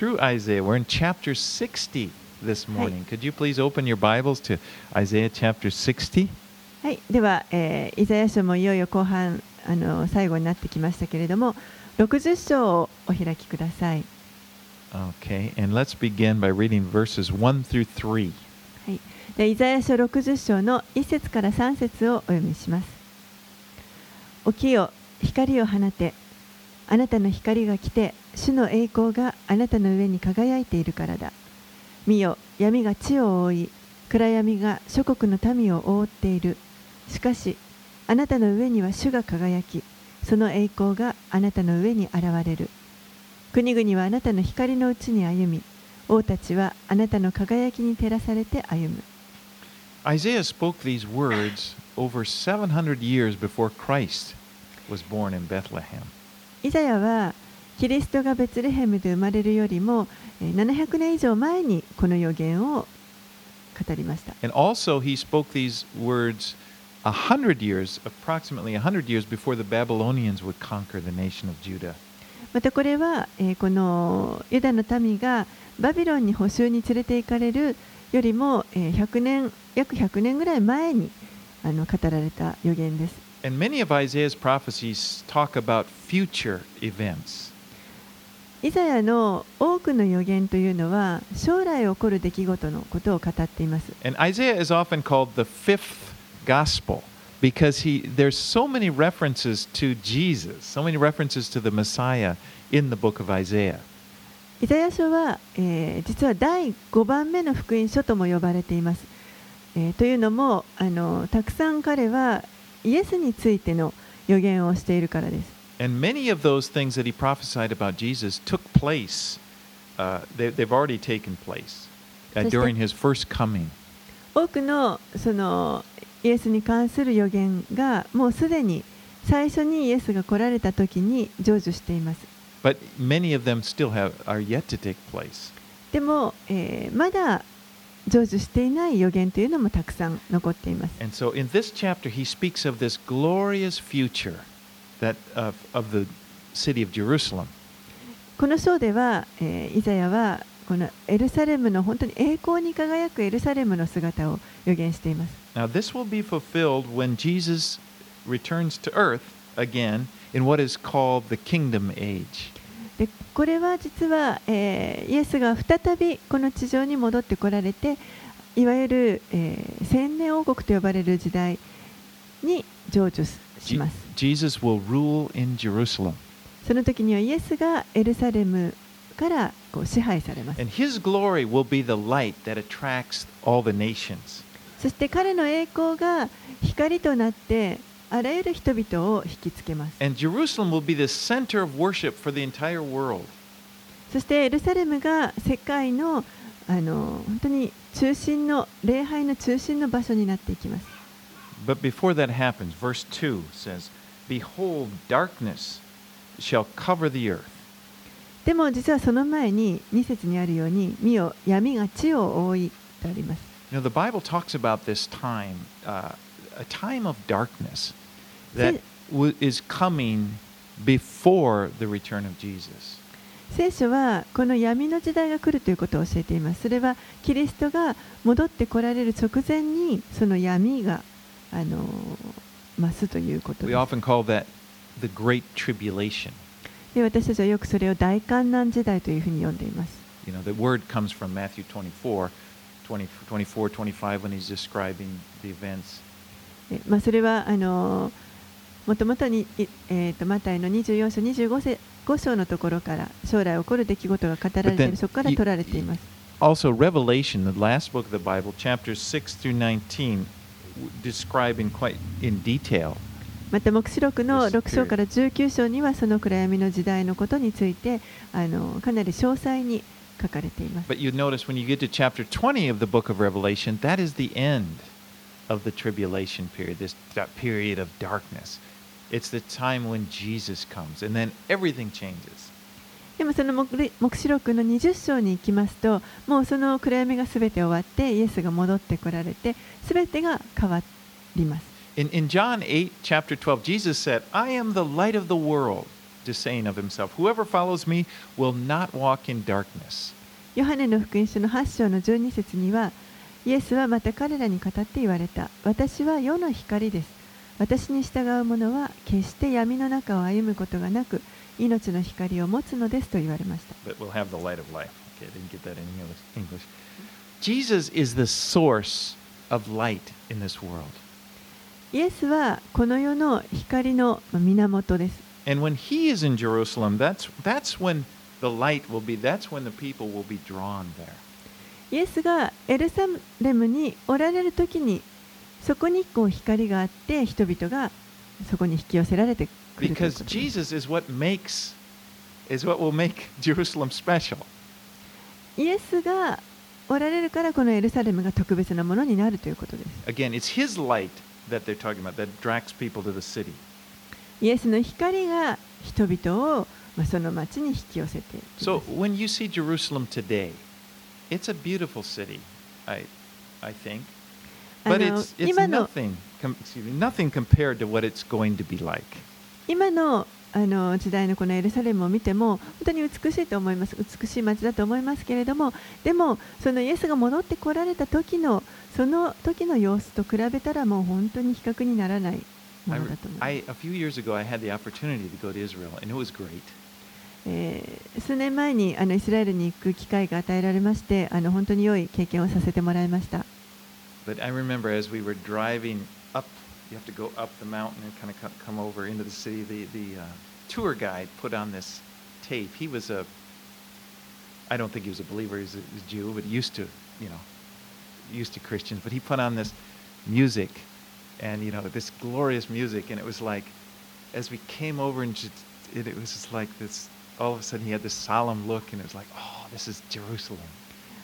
through Isaiah. We're in chapter 60 this morning. Could you please open your Bibles to Isaiah chapter 60? はい、では、えーイザヤ書もいよいよ後半あの最後になってきましたけれども60章をお開きください、Okay, and let's begin by reading verses 1 through 3. はい、でイザヤ書60章の1節から3節をお読みします起きよ光を放てあなたの光が来て主の栄光があなたの上に輝いているからだ。見よ闇が地を覆い暗闇が諸国の民を覆っている。しかしあなたの上には主が輝きその栄光があなたの上に現れる。国々はあなたの光のうちに歩み王たちはあなたの輝きに照らされて歩む。Isaiah spoke these words over 700 years before Christ was born in Bethlehem. イザヤはキリストがベツレヘムで生まれるよりもえー700年以上前にこの予言を語りました And also, he spoke these words a hundred years, approximately a hundred years before the Babylonians would conquer the nation of Judah. またこれは、えーこのユダの民がバビロンに捕囚に連れて行かれるよりも、えー100年約100年ぐらい前にあの語られた予言ですイザヤの多くの予言というのは将来起こる出来事のことを語っています。イザヤ書は実は第五番目の福音書とも呼ばれています。というのも、あのたくさん彼はイエスについての予言をしているからです。And many of those things that he prophesied about Jesus took place. Uh, they, they've already taken place uh, during his first coming. 多くのそのイエスに関する予言がもうすでに最初にイエスが来られた時に成就しています。But many of them still have are yet to take place. でも、えーまだ成就していない予言というのもたくさん残っています。 And so in this chapter, he speaks of this glorious future that of, of the city of Jerusalem. この章では、えーイザヤはこのエルサレムの本当に栄光に輝くエルサレムの姿を予言しています。 Now, this will be fulfilled when Jesus returns to earth again in what is called the kingdom age. でこれは実は、えーイエスが再びこの地上に戻ってこられていわゆる、えー千年王国と呼ばれる時代に成就します。Jesus will rule in Jerusalem. その時にはイエスがエルサレムからこう支配されます。And his glory will be the light that attracts all the nations. そして彼の栄光が光となってあらゆる人々を引きつけます。And Jerusalem will be the center of worship for the entire world. そしてエルサレムが世界のあの本当に中心の礼拝の中心の場所になっていきます。But before that happens, verse 2 says, Behold, darkness shall cover the earth. でも実はその前に2節にあるように「見よ闇が地を覆い」とあります。You know, the Bible talks about this time, uh, a time of darkness that is coming before the return of Jesus. 聖書はこの闇の時代が来るということを教えています。それはキリストが戻ってこられる直前にその闇が、あの、増すということです。私たちはよくそれを大観難時代というふうに呼んでいます。The word comes from Matthew 24, 20, 24 25 when he's describing the events. まあそれはあのもともとに、いえー、とマタイの24章25せ5章のところから将来起こる出来事が語られているそこから取られています。Also, Revelation, the last book of the Bible, chapters 6 through 19, w- describe in quite in detail また黙示録の This 6章から19章にはその暗闇の時代のことについてあのかなり詳細に書かれています。But you notice when you get to chapter 20 of the book of Revelation, that is the end of the tribulation period, this that period of darkness. It's the time when Jesus comes, and then everything changes. でもその黙黙示録の20章に行きますともうその暗闇が全て終わってイエスが戻ってこられて全てが変わります。In, in John 8, chapter 12, Jesus said, I am the light of the world. to saying of himself, Whoever follows me will not walk in darkness. ヨハネの福音書の8章の12節にはイエスはまた彼らに語って言われた私は世の光です私に従う者は決して闇の中を歩むことがなく命の光を持つのですと言われました But we'll have the light of life. Okay, I didn't get that in English. Jesus is the source of light in this world. イエスはこの世の光の源です And when he is in Jerusalem, that's, that's when the light will be, that's when the people will be drawn there. イエスがエルサレムにおられる時にそこにこう光があって人々がそこに引き寄せられてくる。イエスがおられるからこのエルサレムが特別なものになるということです。イエスの光が人々をまあその町に引き寄せて。So when you see Jerusalem today, it's a beautiful city, I, I think. あ But の it's, it's 今の nothing, com- excuse me, nothing compared to what it's going to be like. 今のあの時代のこのエルサレムを見ても本当に美しいと思います美しい町だと思いますけれどもでもそのイエスが戻ってこられた時のその時の様子と比べたらもう本当に比較にならないものだと思います I, a few years ago, I had the opportunity to go to Israel, and it was great. えー数年前にあのイスラエルに行く機会が与えられましてあの本当に良い経験をさせてもらいました But I remember as we were driving up, you have to go up the mountain and kind of come over into the city. The, the uh, tour guide put on this tape. He was a, I don't think he was a believer, he was a, a Jew, but used to, you know, used to Christians. But he put on this music and, you know, this glorious music. And it was like, as we came over and just, it, it was just like this, all of a sudden he had this solemn look and it was like, oh, this is Jerusalem.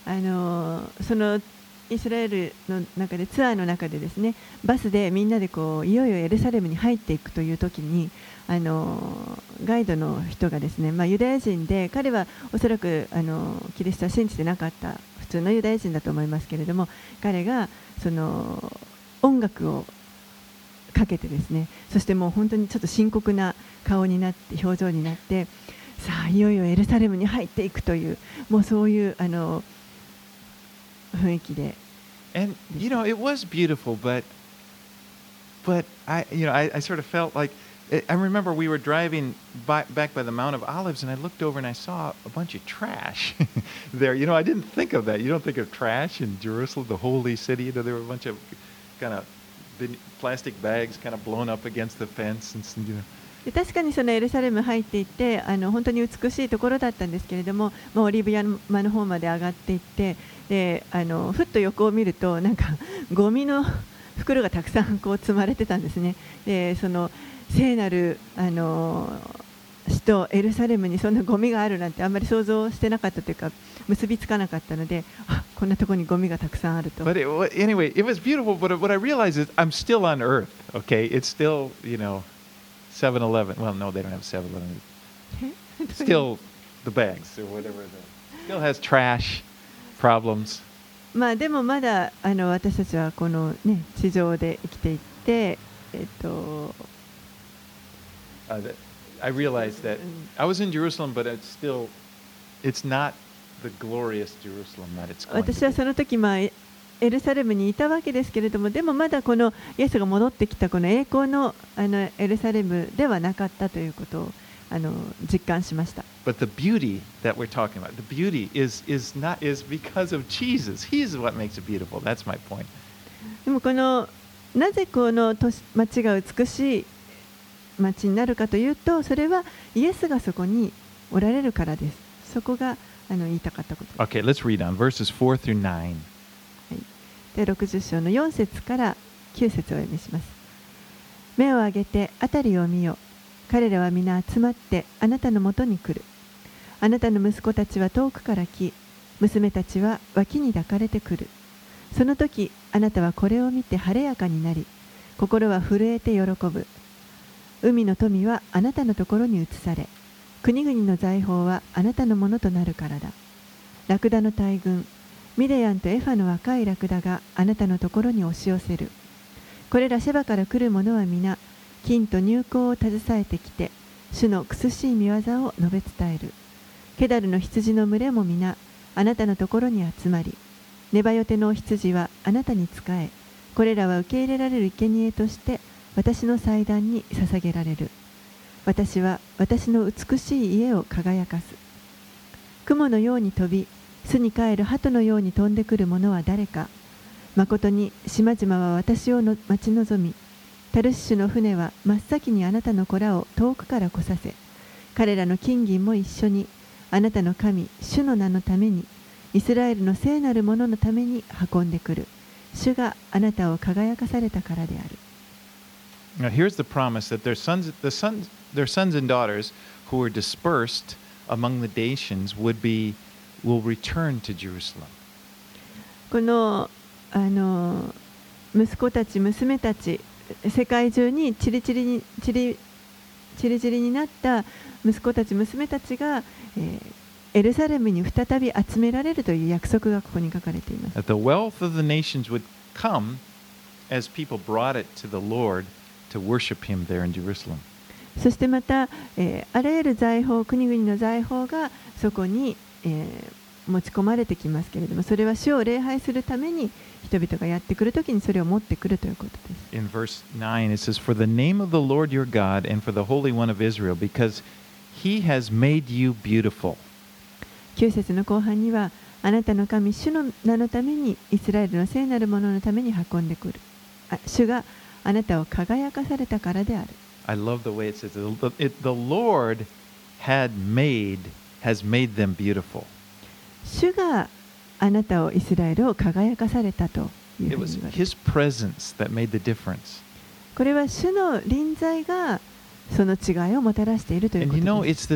あのその イスラエルの中でツアーの中でですねバスでみんなでこういよいよエルサレムに入っていくという時にあのガイドの人がですね、まあ、ユダヤ人で彼はおそらくあのキリストは信じてなかった普通のユダヤ人だと思いますけれども彼がその音楽をかけてですねそしてもう本当にちょっと深刻な顔になって表情になってさあいよいよエルサレムに入っていくというもうそういうあの雰囲気で And you know, it was beautiful, but but I you know I, I sort of felt like I I remember we were driving by, back by the Mount of Olives, and I looked over and I saw a bunch of trash there. You know, I didn't think of that. You don't think of trash in Jerusalem, the holy city. You know, there were a bunch of kind of plastic bags kind of blown up against the fence, and some, you know. で確かにそのエルサレム入っていってあの本当に美しいところだったんですけれども、まあ、オリーブ山の方まで上がっていって であのふっと横を見るとなんかゴミの袋がたくさんこう積まれてたんですね。でその聖なるあの首都エルサレムにそんなゴミがあるなんてあんまり想像してなかったというか結びつかなかったのであこんなところにゴミがたくさんあると。But it, wa- anyway, it was beautiful. But what I realized is I'm still on Earth. Okay, it's still you know, 7-Eleven. Well, no, they don't have 7-Eleven. Still the bags or whatever. The, still has trash problems. まあでもまだあの私たちはこの、ね、地上で生きていって、えっと Uh, that I realized that I was in Jerusalem, but it's still, it's not the glorious Jerusalem that it's going 私 to は be. その時まあエエルサレムにいたわけですけれどもでもまだこのイエスが戻ってきたこの栄光のあのエルサレムではなかったということをあの実感しました But the beauty that we're talking about, the beauty is is not is because of Jesus. He's what makes it beautiful. That's my point. でもこのなぜこの町が美しい町になるかというとそれはイエスがそこにおられるからですそこがあの言いたかったことです Okay, let's read on verses 4 through 9. で60章の4節から9節をお読みします目を上げて辺りを見よ彼らは皆集まってあなたのもとに来る。あなたの息子たちは遠くから来娘たちは脇に抱かれてくる。その時あなたはこれを見て晴れやかになり心は震えて喜ぶ。海の富はあなたのところに移され国々の財宝はあなたのものとなるからだ。ラクダの大群ミデヤンとエファの若いラクダがあなたのところに押し寄せる。これらシェバから来る者は皆金と入香を携えてきて主の苦しい見業を述べ伝える。ケダルの羊の群れも皆あなたのところに集まりネバヨテの羊はあなたに仕えこれらは受け入れられる生贄として私の祭壇に捧げられる。私は私の美しい家を輝かす。雲のように飛び巣に帰る鳩のように飛んでくる者は誰か。誠に島々は私を待ち望みタルシシュの船は真っ先にあなたの子らを遠くから来させ彼らの金銀も一緒にあなたの神主の名のためにイスラエルの聖なるもののために運んでくる主があなたを輝かされたからである Now, here's the promise that their sons, the sons, their sons and daughters who were dispersed among the nations would be, will return to Jerusalem. このあの息子たち娘たち世界中にチリチリにチリチリチリになった息子たち娘たちが、えー、エルサレムに再び集められるという約束がここに書かれています。そしてまた、えー、あらゆる財宝、国々の財宝がそこに、えー、持ち込まれてきますけれども、それは主を礼拝するために人々がやってくるときにそれを持ってくるということです。In verse 9, it says, For the name of the Lord your God and for the Holy One of Israel, because He has made you beautiful. 9節の後半には、あなたの神、主の名のために、イスラエルの聖なるもののために運んでくる。あ主があなたを輝かされたからである。I love the way it says, the, Lord had made, has made them beautiful. 主があなたをイスラエルを輝かされたと。これは主の臨在がその違いをもたらしているということです。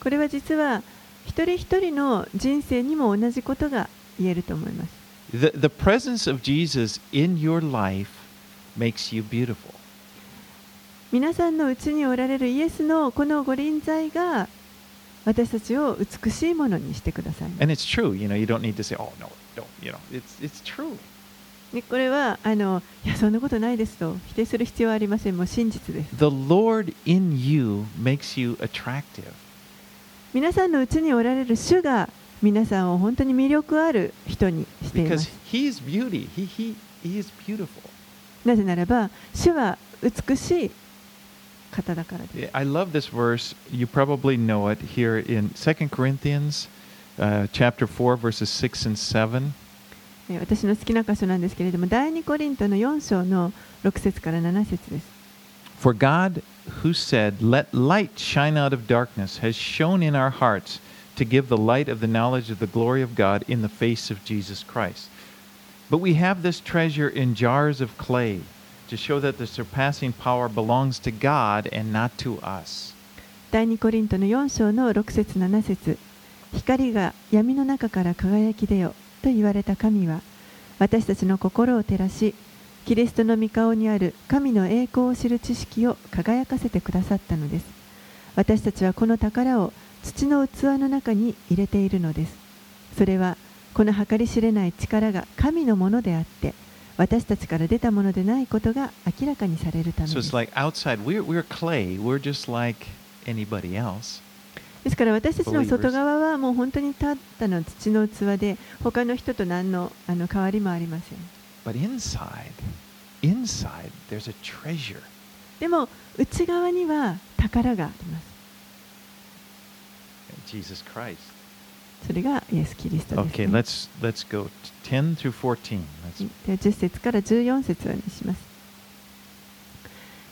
これは実は一人一人の人生にも同じことが言えると思います。The, the presence of Jesus in your life makes you beautiful. 皆さんのうちにおられるイエスのこのご臨在が私たちを美しいものにしてください。これはあのいやそんなことないですと否定する必要はありません。もう真実です。皆さんのうちにおられる主が皆さんを本当に魅力ある人にしています。なぜならば、主は美しい。方だからです。 I love this verse. You probably know it here in 2 Corinthians uh, chapter 4, verses 6 and 7. えー私の好きな箇所なんですけれども第2コリントの4章の6節から7節です。 For God, who said, Let light shine out of darkness, has shone in our hearts to give the light of the knowledge of the glory of God in the face of Jesus Christ. But we have this treasure in jars of clay To show that the surpassing power belongs to God and not to us. 第2コリントの4章の6節7節。光が闇の中から輝き出よと言われた神は私たちの心を照らしキリストの御顔にある神の栄光を知る知識を輝かせてくださったのです。私たちはこの宝を土の器の中に入れているのです。それはこの計り知れない力が神のものであって私たちから出たものでないことが明らかにされるためです。ですから私たちの外側はもう本当にたったの土の器で他の人と何の,あの変わりもありません。でも内側には宝があります。それがイエス・キリストです、Okay, ね let's let's go 10 through 14. Let's では10節から14節をにします。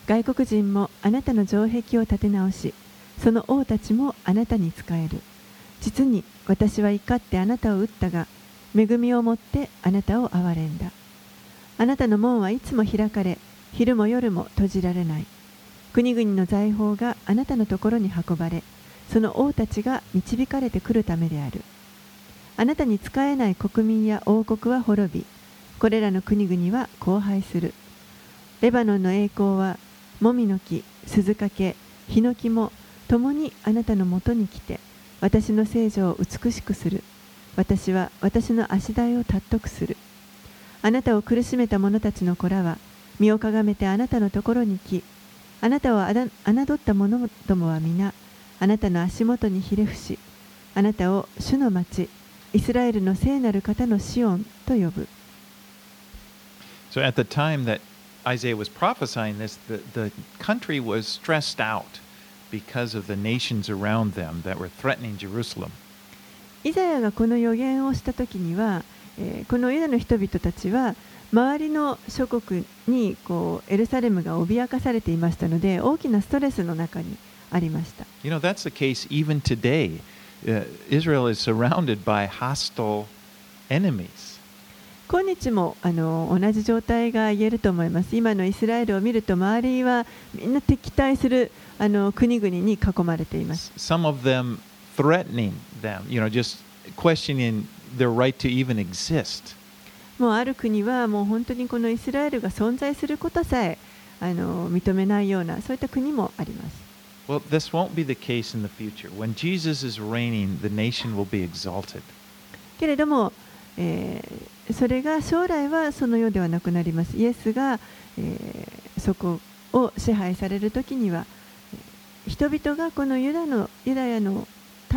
外国人もあなたの城壁を立て直しその王たちもあなたに仕える。実に私は怒ってあなたを撃ったが恵みをもってあなたを憐れんだ。あなたの門はいつも開かれ昼も夜も閉じられない。国々の財宝があなたのところに運ばれその王たちが導かれてくるためである。あなたに仕えない国民や王国は滅びこれらの国々は荒廃する。レバノンの栄光はもみの木鈴掛ヒノキも共にあなたのもとに来て私の聖女を美しくする。私は私の足台を尊くする。あなたを苦しめた者たちの子らは身をかがめてあなたのところに来あなたを侮った者どもは皆あなたの足元にひれ伏しあなたを主の町イスラエルの聖なる方のシオンと呼ぶ So at the time that Isaiah was prophesying this, the, the country was stressed out because of the nations around them that were threatening Jerusalem. イザヤがこの予言をした時には、えーこのユダの人々たちは周りの諸国にこうエルサレムが脅かされていましたので大きなストレスの中にありました You know, that's the case even today. Uh, Israel is surrounded by hostile enemies. 今日もあの同じ状態が言えると思います今のイスラエルを見ると周りはみんな敵対するあの国々に囲まれています Some of them threatening them, you know, just questioning their right to even exist. もうある国はもう本当にこのイスラエルが存在することさえあの認めないようなそういった国もあります Well, this won't be the case in the future. When Jesus is reigning, the nation will be exalted. けれども、えーそれが将来はそのようではなくなります。イエスが、えーそこを支配される時には、えー人々がこのユダのユダヤの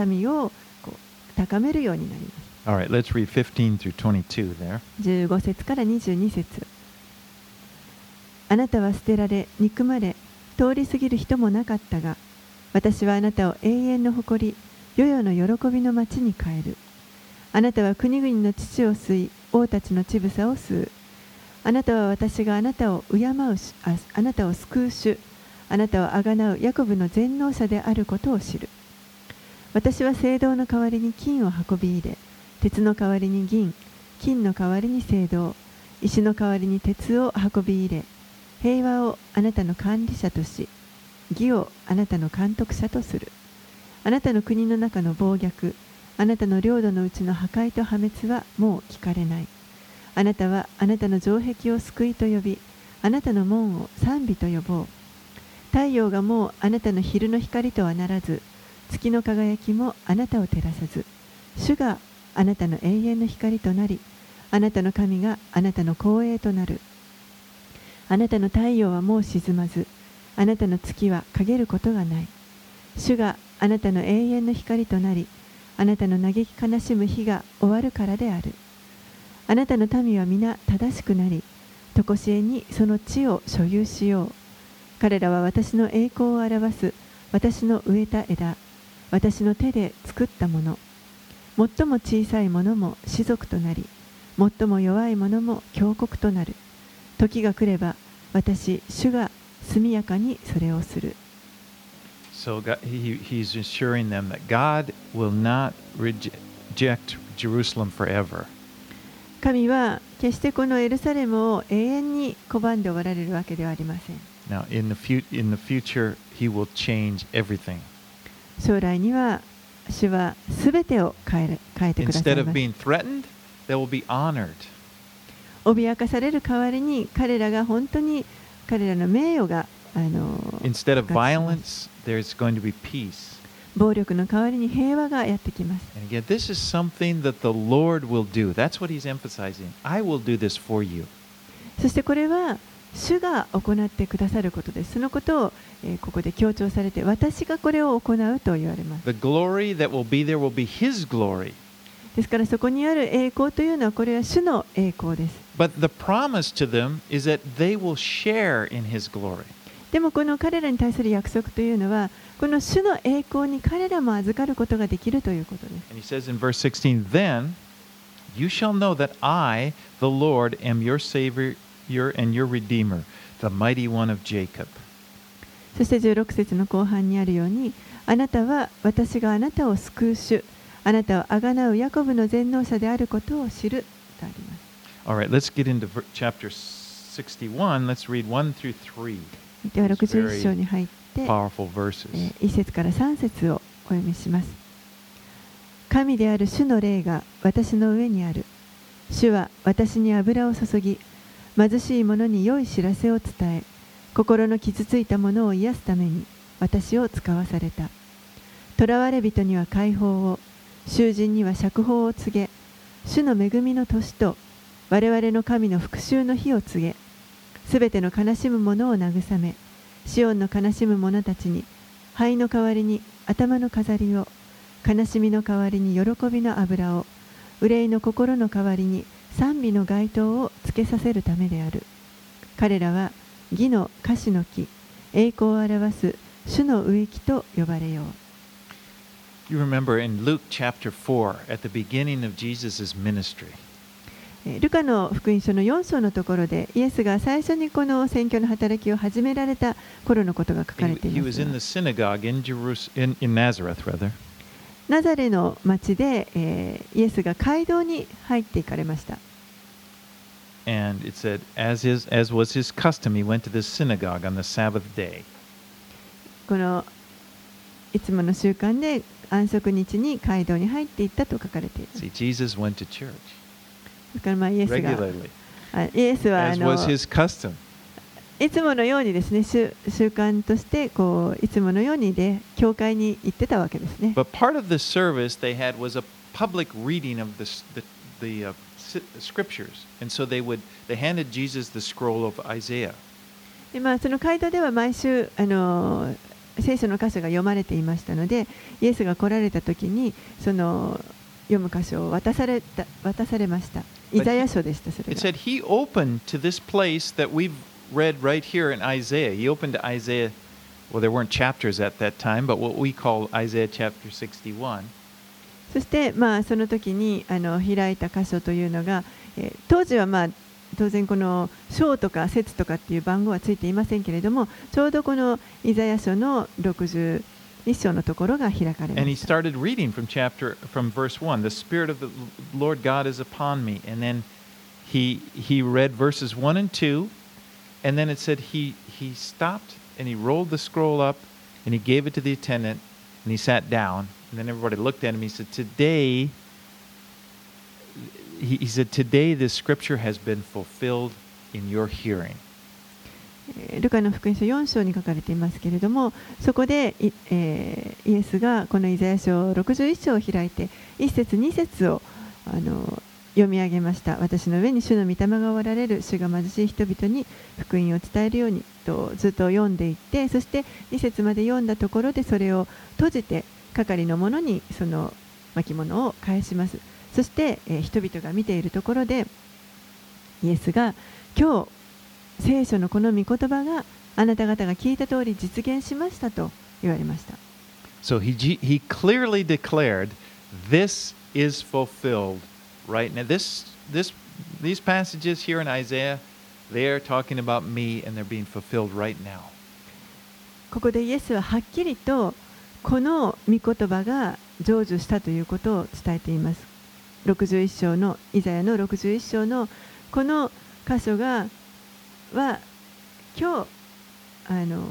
民をこう高めるようになります。All right, let's read 15 through 22 there. 15節から22節あなたは捨てられ憎まれ通り過ぎる人もなかったが私はあなたを永遠の誇り世々の喜びの町に変える。あなたは国々の父を吸い王たちの乳房を吸う。あなたは私があなたを敬うああなたを救う主。あなたをあがなうヤコブの全能者であることを知る。私は聖堂の代わりに金を運び入れ鉄の代わりに銀金の代わりに聖堂石の代わりに鉄を運び入れ平和をあなたの管理者とし義をあなたの監督者とする。あなたの国の中の暴虐あなたの領土のうちの破壊と破滅はもう聞かれない。あなたはあなたの城壁を救いと呼びあなたの門を賛美と呼ぼう。太陽がもうあなたの昼の光とはならず月の輝きもあなたを照らさず。主があなたの永遠の光となりあなたの神があなたの光栄となる。あなたの太陽はもう沈まずあなたの月は陰ることがない。主があなたの永遠の光となりあなたの嘆き悲しむ日が終わるからである。あなたの民は皆正しくなり常しえにその地を所有しよう。彼らは私の栄光を表す私の植えた枝私の手で作ったもの。最も小さいものも士族となり最も弱いものも強国となる。時が来れば私主が速やかにそれをする So God, he, he's assuring them that God will not reje- reject Jerusalem forever. 神は決してこのエルサレムを永遠に拒んでおられるわけではありません Now, in the, fu- in the future, he will change everything. 将来には主は全てを変える変えてくださ Instead い of ます being threatened, they will be honored. 脅かされる代わりに彼らが本当に彼らの名誉があの Instead of violence, there's going to be peace. 暴力の代わりに平和がやってきます And again, this is something that the Lord will do. That's what he's emphasizing. I will do this for you. そしてこれは主が行ってくださることですそのことを、えーここで強調されて私がこれを行うと言われます The glory that will be there will be his glory. ですからそこにある栄光というのはこれは主の栄光です But the promise to them is that they will share in his glory. でもこの彼らに対する約束というのは、この主の栄光に彼らも預かることができるということです。16, savior, your, redeemer, そして16節の後半にあるように、あなたは私があなたを救う主、あなたをあがなうヤコブの全能者であることを知るとあります。All right, let's get into chapter 61. Let's read 1 through 3. では61章に入って.え1節から3節をお読みします神である主の霊が私の上にある主は私に油を注ぎ貧しい者に良い知らせを伝え心の傷ついた者を癒すために私を使わされた囚われ人には解放を囚人には釈放を告げ主の恵みの年と我々の神の復讐の日を告げすべての悲しむ者を慰めシオンの悲しむ者たちに灰の代わりに頭の飾りを悲しみの代わりに喜びの油を憂いの心の代わりに賛美の街灯をつけさせるためである。彼らは義の歌詞の木栄光を表す主の植木と呼ばれよう。You remember in Luke chapter 4, at the beginning of Jesus' ministry, ルカの福音書の4章のところで、イエスが最初にこの選挙の働きを始められた頃のことが書かれています。ナザレの町で、え、イエスが街道に入っていかれました。このいつもの習慣で安息日に街道に入っていったと書かれています。だからまあイエスが regularly, あイエスはあ as の was his custom. いつものようにですね習習慣としてこういつものようにで教会に行ってたわけですね But part of the service they had was a public reading of the, the, the uh, scriptures. And so they would they handed Jesus the scroll of Isaiah. でまあ、その街道では毎週あの聖書の箇所が読まれていましたのでイエスが来られた時にその読む箇所を渡された渡されましたイザヤ書でしたそれ It が said he opened to this place that we've read right here in Isaiah. He opened to Isaiah. Well, there weren't chapters at that time, but what we call Isaiah chapter 61. そして、まあ、その時にあの開いた箇所というのが、えー当時は、まあ、当然この章とか節とかっていう番号はついていませんけれどもちょうどこのイザヤ書の 61章のところが開かれま And he した。 started reading from chapter from verse 1. The spirit of the Lord God is upon me. And then he he read verses 1 and 2. And then it said he he stopped and he rolled the scroll up and he gave it to the attendant and he sat down. And then everybody looked at him. He said, "Today he, he said, Today this scripture has been fulfilled in your hearing. ルカの福音書4章に書かれていますけれどもそこでい、えイエスがこのイザヤ書61章を開いて1節2節をあの読み上げました。私の上に主の御霊がおられる主が貧しい人々に福音を伝えるようにとずっと読んでいってそして2節まで読んだところでそれを閉じて係の者にその巻物を返します。そして、え人々が見ているところでイエスが今日聖書のこの御言葉があなた方が聞いた通り実現しましたと言われました。So he, he clearly declared, This is fulfilled right now. This, this, these passages here in Isaiah, they are talking about me and they're being fulfilled right now. ここでイエスははっきりとこの御言葉が成就したということを伝えています。61章のイザヤの61章のこの箇所がは今日あの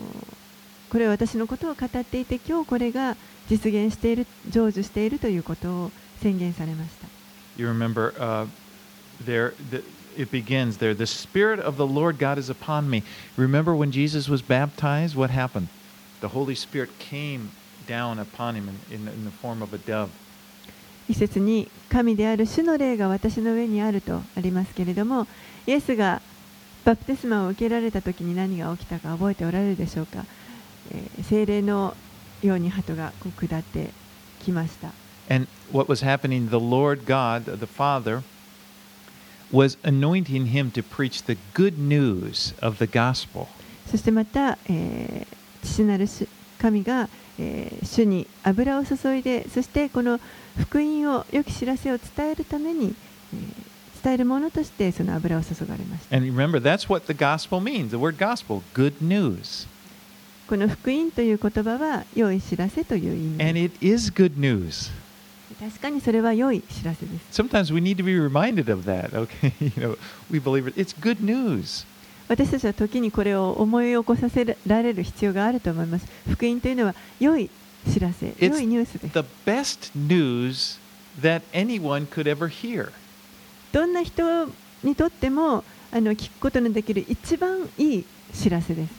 これは私のことを語っていて今日これが実現している成就しているということを宣言されました。You remember uh, there, the, it begins there, the Spirit of the Lord God is upon me. Remember when Jesus was baptized? What happened? The Holy Spirit came down upon him in, in, in the form of a dove. 一節に神である主の霊が私の上にあるとありますけれどもイエスがバプテスマを受けられた時に何が起きたか覚えておられるでしょうか、えー精霊のように鳩がこう下ってきました And what was happening, the Lord God, the Father, was anointing him to preach the good news of the gospel. そしてまた、えー父なる主神が、えー主に油を注いでそしてこの福音を良き知らせを伝えるために、えー伝えるものとしてその油を注がれました And remember, that's what the gospel means the word gospel, good news. この福音という言葉は良い知らせという意味 And です it is good news. 確かにそれは良い知らせです。Sometimes we need to be reminded of that. Okay, you know, we believe it. It's good news. 私たちは時にこれを思い起こさせられる必要があると思います。福音というのは良い知らせ、良いニュースです。The best news that anyone could ever hear. どんな人にとってもあの聞くことのできる一番いい知らせです。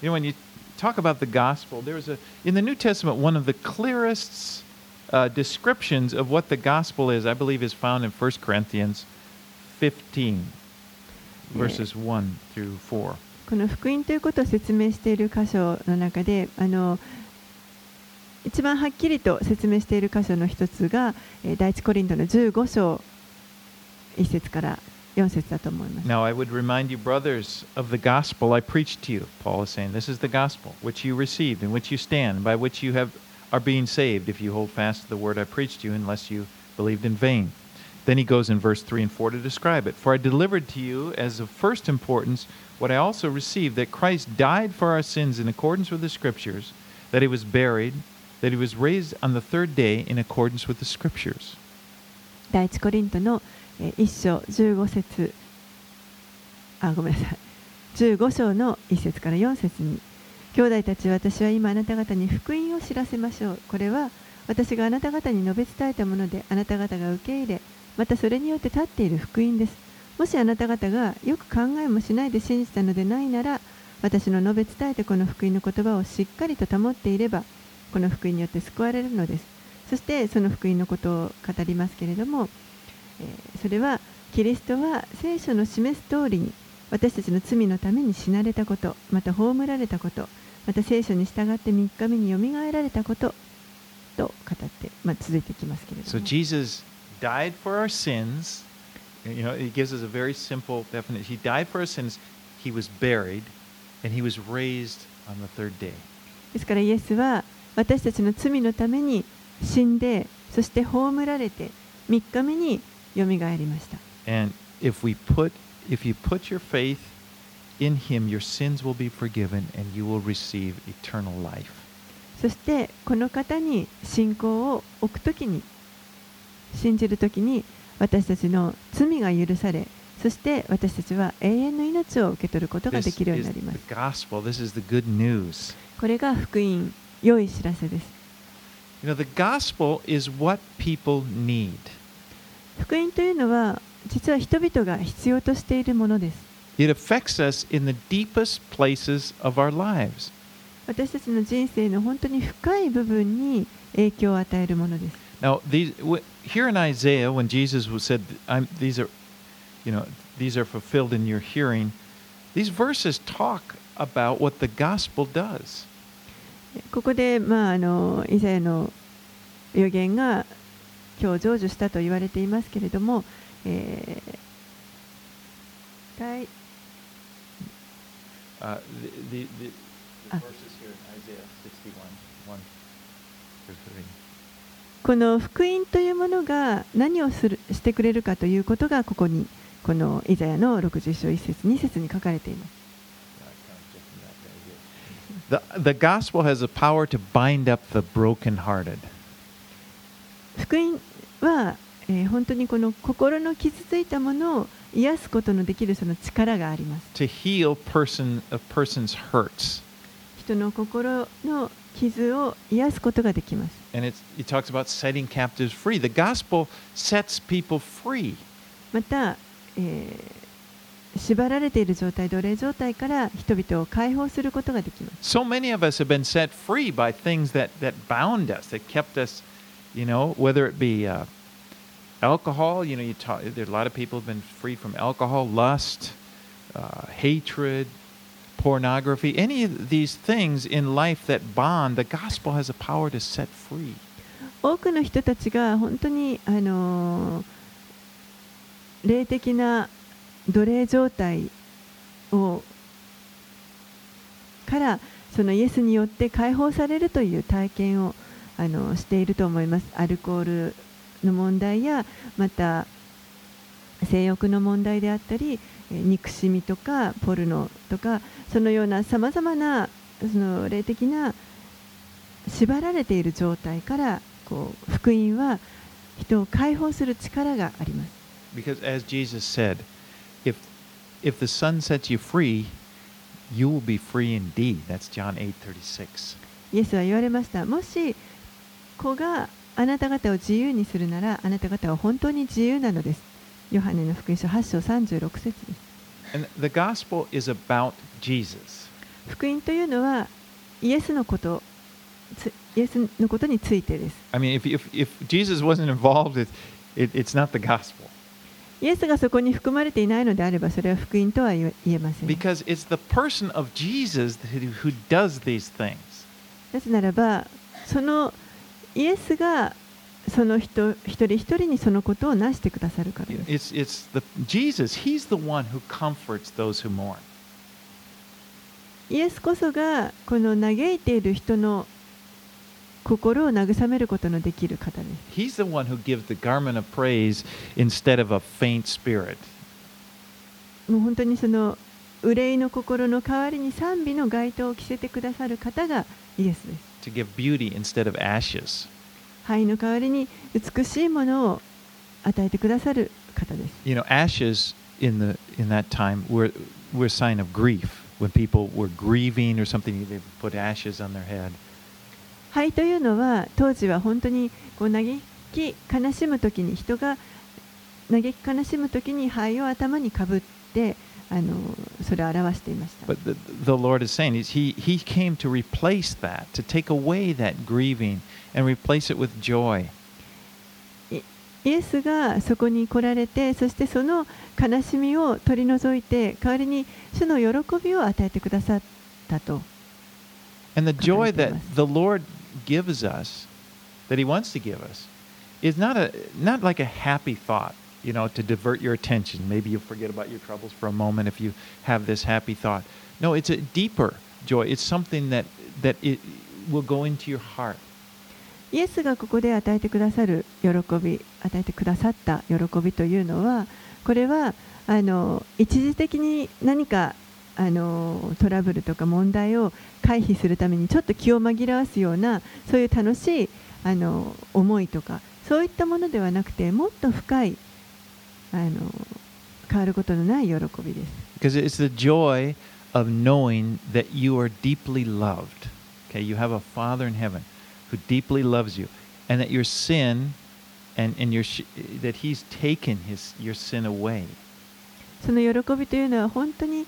You know, when you talk about the gospel, there's a in the New Testament one of the clearest uh, descriptions of what the gospel is. I believe is found in 1 Corinthians 15, verses 1 through 4. この福音ということを説明している箇所の中であの一番はっきりと説明している箇所の一つがえー第一コリントの15章1節から4節だと思います。 Now, I would remind you, brothers, of the gospel I preached to you. Paul is saying, This is the gospel which you received, in which you stand, by which you have, are being saved, if you hold fast to the word I preached to you, unless you believed in vain. Then he goes in verse 3 and 4 to describe it. For I delivered to you as of first importance what I also received that Christ died for our sins in accordance with the Scriptures, that he was buried, that he was raised on the third day in accordance with the Scriptures. 第一コリントのえー 1章15節。あごめんなさい。15章の1節から4節に。兄弟たち私は今あなた方に福音を知らせましょう。これは私があなた方に述べ伝えたものであなた方が受け入れまたそれによって立っている福音です。もしあなた方がよく考えもしないで信じたのでないなら私の述べ伝えたこの福音の言葉をしっかりと保っていればこの福音によって救われるのです。そしてその福音のことを語りますけれどもそれはキリストは聖書の示す通りに私たちの罪のために死なれたことまた葬られたことまた聖書に従って3日目によみがえられたことと語って、まあ、続いていきますけれど So も Jesus died for our sins. You know, he gives us a very simple definition. He died for our sins, he was buried, and he was raised on the third day. ですからイエスは私たちの罪のために死んでそして葬られて3日目によりました。そしてこの方に信仰を置くときに信じるときに私たちの罪が許されそして私たちは永遠の命を受け取ることができるようになります。これが福音、良い知らせです。福音というのは実は人々が必要としているものです It affects us in the deepest places of our lives. 私たちの人生の本当に深い部分に影響を与えるものです Now, these here in Isaiah, when Jesus said, I'm, "These are, you know, these are fulfilled in your hearing," these verses talk about what the gospel does. ここで、まあ、あのイザヤの予言が今日成就したと言われていますけれども、えー第 Uh, the, the, the here, 61, 1, この福音というものが何をするしてくれるかということがここにこのイザヤの60章1節2節に書かれています。福音は、えー本当にこの心の傷ついたものを癒すことのできるその力があります。to heal person a person's hurts. 人の心の傷を癒すことができます。And it's, it talks about setting captives free. The gospel sets people free. また、えー縛られている状態、奴隷状態から人々を解放することができます。So many of us have been set free by things that, that bound us, that kept us, you know, whether it be uh, alcohol, you know, you talk, there are a lot of people have been freed from alcohol, lust, uh, hatred, pornography, any of these things in life that bond, the gospel has a power to set free. 多くの人たちが本当に、あのー霊的な奴隷状態をからそのイエスによって解放されるという体験を あのしていると思います。アルコールの問題やまた性欲の問題であったりえー憎しみとかポルノとかそのようなさまざまなその霊的な縛られている状態からこう福音は人を解放する力があります。Because as Jesus said, if if the Son sets you free, you will be free indeed. That's John 8:36. イエスは言われました。もし子があなた方を自由にするならあなた方は本当に自由なのです。ヨハネの福音書8章36節です。And the gospel is about Jesus. 福音というのはイエスのことつイエスのことについてです。I mean, if if, if Jesus wasn't involved, it, it, it's not the gospel. イエスがそこに含まれていないのであればそれは福音とは言えません Because it's the person of Jesus who does these things. なぜならばそのイエスがその人一人一人にそのことをなしてくださるからです。イエスこそがこの嘆いている人の心を慰めることのできる方です。He's the one who gives the garment of praise instead of a faint spirit. もう本当にその憂いの心の代わりに賛美の街頭を着せてくださる方がイエスです。To give beauty instead of ashes. 灰の代わりに美しいものを与えてくださる方です You know, ashes in the in that time were were a sign of grief. When people were grieving or something, they put ashes on their head. 灰というのは当時は本当にこう嘆き悲しむ時に人が嘆き悲しむ時に灰を頭にかぶってあのそれを表していました But the, the Lord is saying is he he came to replace that, to take away that grieving and replace it with joy. イエスがそこに来られてそしてその悲しみを取り除いて代わりに主の喜びを与えてくださったと And the joy that the Lord gives us, that He wants to give us, is not a not like a happy thought, you know, to divert your attention. Maybe you forget about your troubles for a moment if you have this happy thought. No, it's a deeper joy. It's something that that it will go into your heart. イエスがここで与えてくださる喜び与えてくださった喜びというのはこれはあの一時的に何かあのトラブルとか問題を回避するためにちょっと気を紛らわすようなそういう楽しいあの思いとかそういったものではなくてもっと深いあの変わることのない喜びです。Because it's the joy of knowing that you are deeply loved. Okay, you have a Father in heaven who deeply loves you, and that your sin, and, and your that He's taken his your sin away. その喜びというのは本当に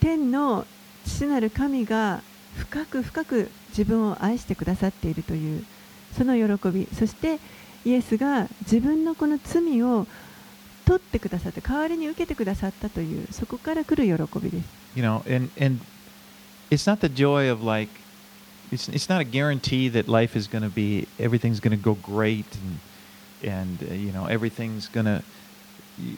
天の父なる神が深く深く自分を愛してくださっているというその喜びそしてイエスが自分のこの罪を取ってくださって代わりに受けてくださったというそこから来る喜びです You know, and and it's not the joy of like, it's it's not a guarantee that life is going to be everything's going to go great and and uh, you know everything's going to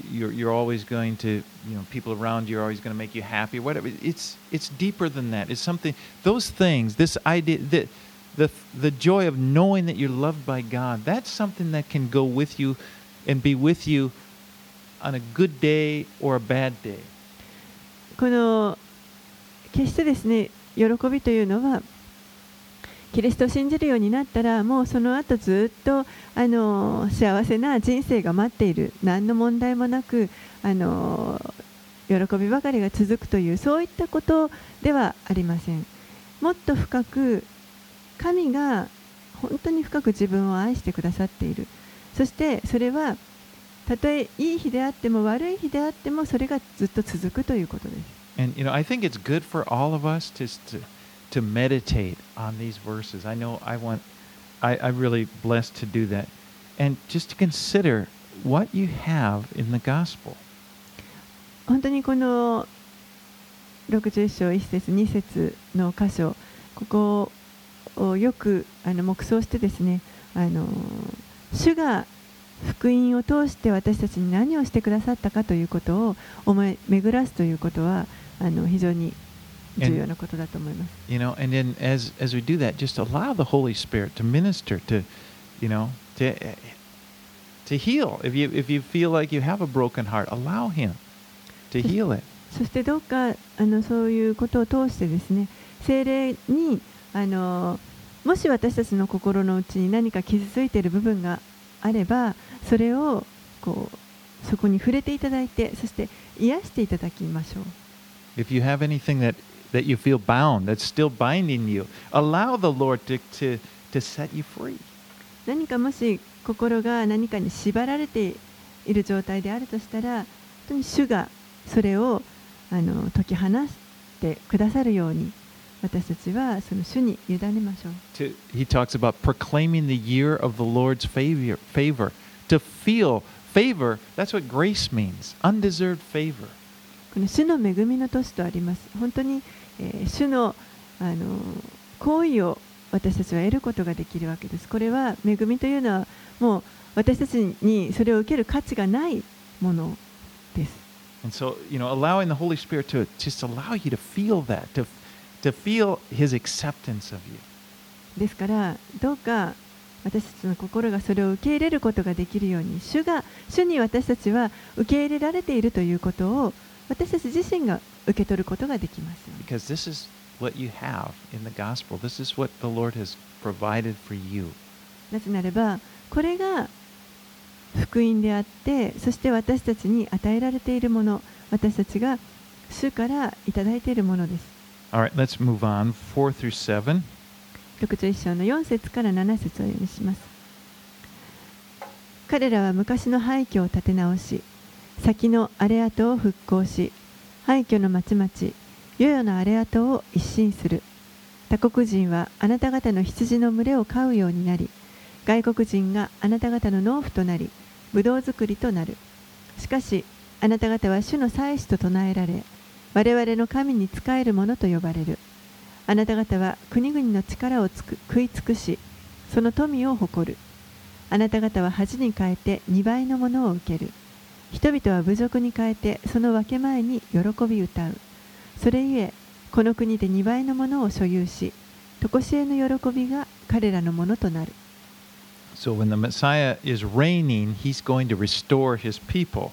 you're you're always going to you know people around you are always going to make you happy whatever it's it's deeper than that it's something those things this idea that the the joy of knowing that you're loved by God that's something that can go with you and be with you on a good day or a bad day. この決してですね喜びというのはキリストを信じるようになったらもうその後ずっとあの幸せな人生が待っている。何の問題もなくあの喜びばかりが続くというそういったことではありません。もっと深く神が本当に深く自分を愛してくださっている。そしてそれはたとえいい日であっても悪い日であってもそれがずっと続くということです And you know, I think it's good for all of us to to, to meditate on these verses. I know I want, I, I'm really blessed to do that, and just to consider what you have in the gospel. 本当にこの60章1節2節の箇所ここをよくあの黙想してですねあの主が福音を通して私たちに何をしてくださったかということを思い巡らすということはあの非常に重要なことだと思います。You know, and then as as we do that, just allow the Holy Spirit to minister to, you know, to to heal. If you if you feel like you have a broken heart, allow Him to heal it. そしてどうかあのそういうことを通してですね精霊にあのもし私たちの心の内に何か傷ついている部分があればそれをこうそこに触れていただいてそして癒していただきましょう If you have anything that, that you feel bound, that's still binding you, allow the Lord to, to, to set you free. 何かもし心が何かに縛られている状態であるとしたら本当に主がそれをあの解き放してくださるように私たちはその主に委ねましょう he talks about proclaiming the year of the Lord's favor, favor, to feel favor, that's what grace means undeserved favor. この主の恵みの年とあります。本当に、えー主のあの行為を私たちは得ることができるわけです。これは恵みというのはもう私たちにそれを受ける価値がないものです。And so, you know, allowing the Holy Spirit to just allow you to feel that, to, to feel His acceptance of you. ですからどうか私たちの心がそれを受け入れることができるように主が主に私たちは受け入れられているということを私たち自身が受け取ることができますように Because this is what you have in the gospel. This is what the Lord has provided for you. なぜならばこれが福音であってそして私たちに与えられているもの私たちが主からいただいているものです All right, let's move on. 4 through 7. 61章の4節から7節を読みします。彼らは昔の廃墟を建て直し先の荒れ跡を復興し廃墟の町々世々の荒れ跡を一新する。他国人はあなた方の羊の群れを飼うようになり外国人があなた方の農夫となりブドウ作りとなる。しかしあなた方は主の祭司と唱えられ我々の神に仕える者と呼ばれる。あなた方は国々の力をつく食い尽くしその富を誇る。あなた方は恥に変えて2倍のものを受ける。人々は侮辱に変えてその分け前に喜び歌う。それゆえこの国で2倍のものを所有し常しえの喜びが彼らのものとなる。So when the Messiah is reigning, he's going to restore his people.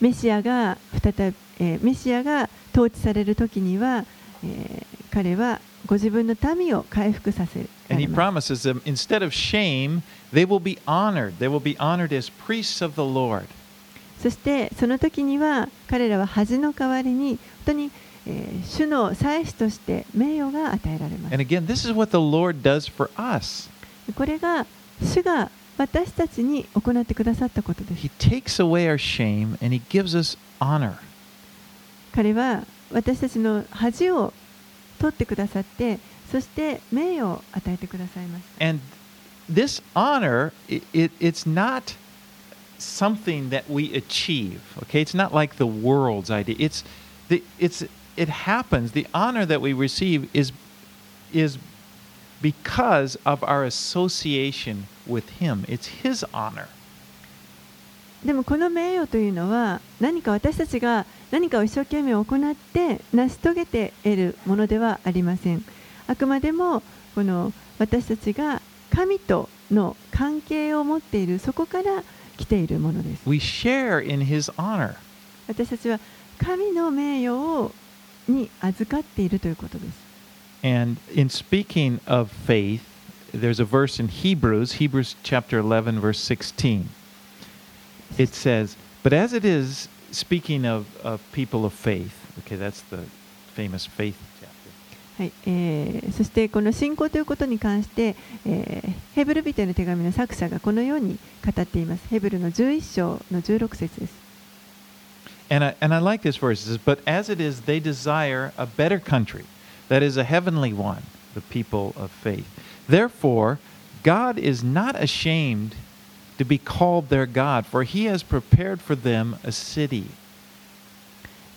メシアが再び、えーメシアが統治される時には、えー彼はご自分の民を回復させら And れ he promises them instead of shame, they will be honored. They will be honored as priests of the Lord. そしてその時には彼らは恥の代わりに本当に、えー主の祭司として名誉が与えられます And again, this is what the Lord does for us. これが主が私たちに行ってくださったことです He takes away our shame and he gives us honor. 彼は私たちの恥を取ってくださってそして名誉を与えてくださいます And this honor, it, it, it's not something that we achieve. Okay, it's not like the world's idea. It's the it's it happens. The honor that we receive is is because of our association with Him. It's His honor. でもこの名誉というのは何か私たちが 何かを一生懸命行って成し遂げて得るものではありませんあくまでもこの私たちが神との関係を持っているそこから来ているものです We share in His honor. 私たちは神の名誉をに預かっているということです And in speaking of faith, there's a verse in Hebrews, Hebrews chapter 11, verse 16. It says, But as it is, speaking of, of people of faith, okay, that's the famous faith chapter. はいえーそしてこの信仰ということに関して、えーヘブル人への手紙の作者がこのように語っていますヘブルの11章の16節です And I, and I like this verse. It says, But as it is, they desire a better country, that is a heavenly one, the people of faith. Therefore, God is not ashamed to be called their God, for he has prepared for them a city.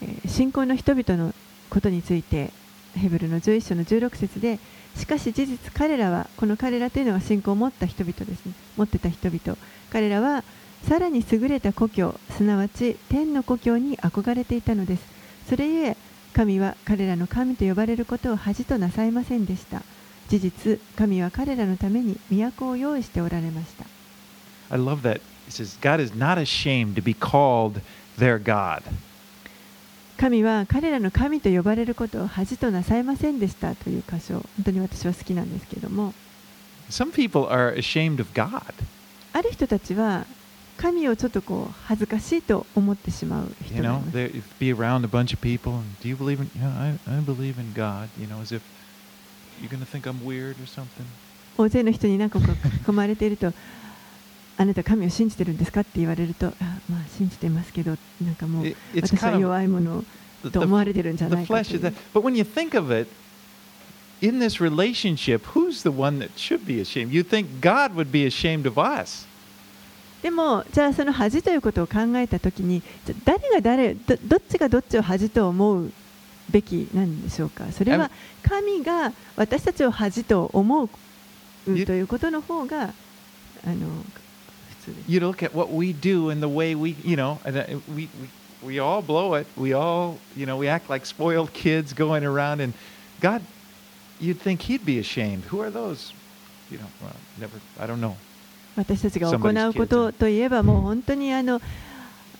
え信仰の人々のことについてヘブルの11章の16節でしかし事実彼らはこの彼らというのは信仰を持った人々ですね。持ってた人々。彼らはさらに優れた故郷すなわち天の故郷に憧れていたのです。それゆえ神は彼らの神と呼ばれることを恥となさいませんでした。事実神は彼らのために都を用意しておられました。I love that. It says, God is not ashamed to be called their God. 神は彼らの神と呼ばれることを恥となさいませんでしたという箇所本当に私は好きなんですけれども Some people are ashamed of God. ある人たちは神をちょっとこう恥ずかしいと思ってしまう You 人がい know, ます they be around a bunch of people and do you believe in? Yeah, I, I believe in God. You know, as if you're gonna think I'm weird or something. 大勢の人になんか囲まれているとあなた神を信じてるんですかって言われるとあまあ信じてますけどなんかもう私は弱いものと思われてるんじゃないかという. But when you think of it, in this relationship, who's the one that should be ashamed? You think God would be ashamed of us. でもじゃあその恥ということを考えたときに誰が誰どどっちがどっちを恥と思うべきなんでしょうか？それは神が私たちを恥と思うとゆいうことの方があの。You look at what we do and the way we, you know, and, uh, we, we, we all blow it. We all, you know, we act like spoiled kids going around. And God, you'd think He'd be ashamed. Who are those? You know, well, never, I don't know. 私たちが行うことといえばもう本当にあの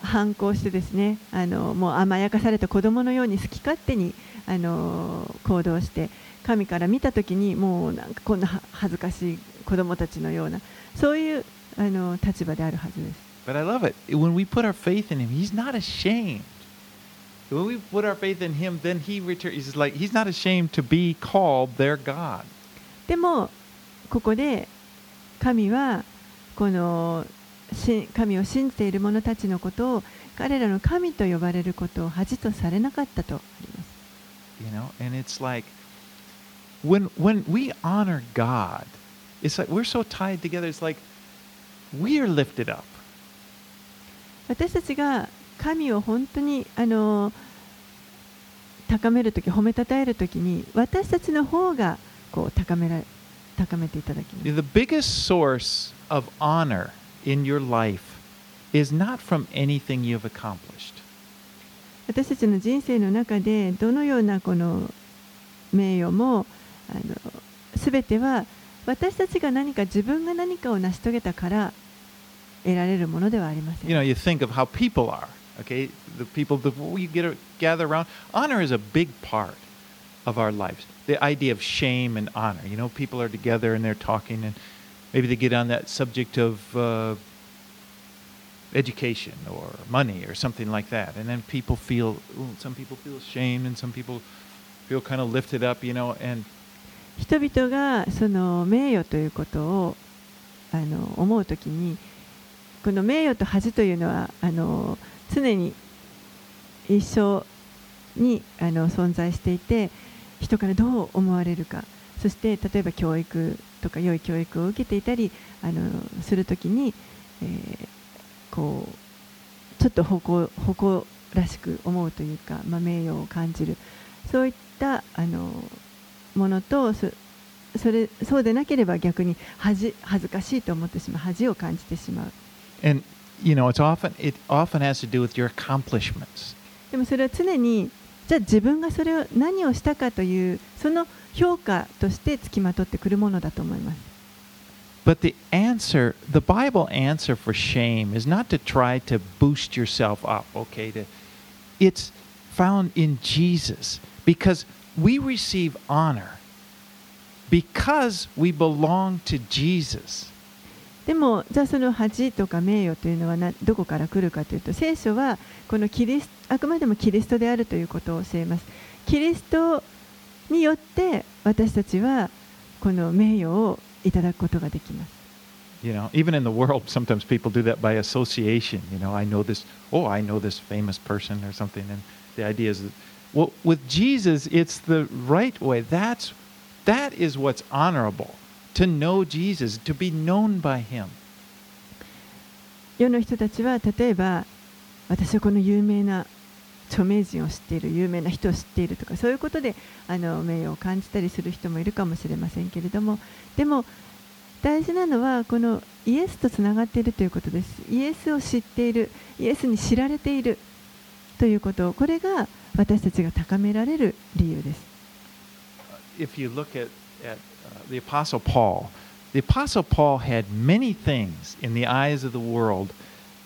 反抗してですねあのもう甘やかされた子供のように好き勝手にあの行動して神から見た時にもうなんかこんなは恥ずかしい子供たちのようなそういうあの立場であるはずです。But I love it. When we put our faith in Him, He's not ashamed. When we put our faith in Him, then He returns. He's like, He's not ashamed to be called their God. でもここで神はこのし神を信じている者たちのことを彼らの神と呼ばれることを恥とされなかったとあります。you know and it's like when when we honor god it's like we're so tied together it's like we are lifted up 私たちが神を本当にあの高めるとき、褒めたたえるときに、私たちの方がこう高められ高めていただきます。the biggest source of honor in your life is not from anything you've accomplished 私たちの人生の中で、どのようなこの名誉もあの全ては私たちが何か自分が何かを成し遂げたから得られるものではありません。 you know you think of how people are okay the people that we get gather around honor is a big part of our lives the idea of shame and honor you know people are together and they're talking and maybe they get on that subject of uh, education or money or something like that and then people feel ooh, some people feel ashamed and some people feel kind of lifted up you know and 人々がその名誉ということをあの思うときに この名誉と恥というのはあの常に一緒にあの存在していて人からどう思われるかそして例えば教育とか良い教育を受けていたりあのするときに、えーこうちょっと誇らしく思うというか、まあ、名誉を感じる。そういったあのものとそそれそうでなければ逆に恥恥ずかしいと思ってしまう恥を感じてしまう。and you know it's often it often has to do with your accomplishments でもそれは常にじゃあ自分がそれを何をしたかというその評価としてつきまとってくるものだと思います But the answer, the Bible answer for shame is not to try to boost yourself up, okay? To, it's found in Jesus because we receive honor because we belong to Jesus. でもじゃあその恥とか名誉というのはなどこから来るかというと聖書はこのキリスあくまでもキリストであるということを教えますキリストによって私たちはこの名誉をいただくことができます You know, even in the world, sometimes people do that by association. You know, I know this, oh, I know this famous person or something. And the idea is that, well, with Jesus, it's the right way. That's, that is what's honorable to know Jesus, to be known by him. 世の人たちは例えば私はこの有名な著名人を知っている有名な人を知っているとかそういうことであの名誉を感じたりする人もいるかもしれませんけれどもでも大事なのはこのイエスとつながっているということですイエスを知っているイエスに知られているということこれが私たちが高められる理由です If you look at, at uh, the Apostle Paul, the Apostle Paul had many things in the eyes of the world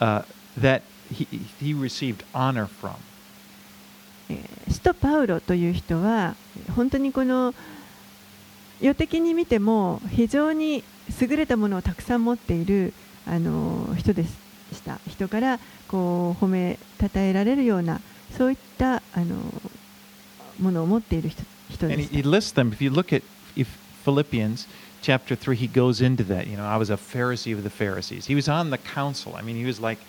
uh, that he, he received honor from. えー使徒パウロという人は本当にこの世的に見ても非常に優れたものをたくさん持っているあの人でした人からこう褒めたたえられるようなそういったあのものを持っている人人でした lists them. If you look at if Philippians chapter 3, he goes into that. You know, I was a Pharisee of the Pharisees. He was on the council. I mean, he was like,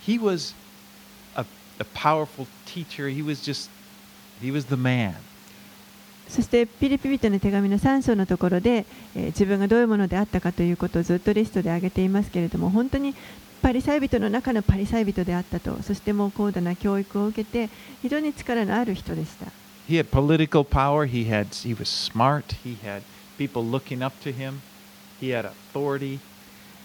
he was a, a powerful teacher. He was just, he was the man. そしてピリピ人の手紙の3章のところで、えー自分がどういうものであったかということをずっとリストで挙げていますけれども本当に パリサイ人の中のパリサイ人であったとそしてもう高度な教育を受けて非常に力のある人でした He had political power. He had he was smart. He had people looking up to him. He had authority.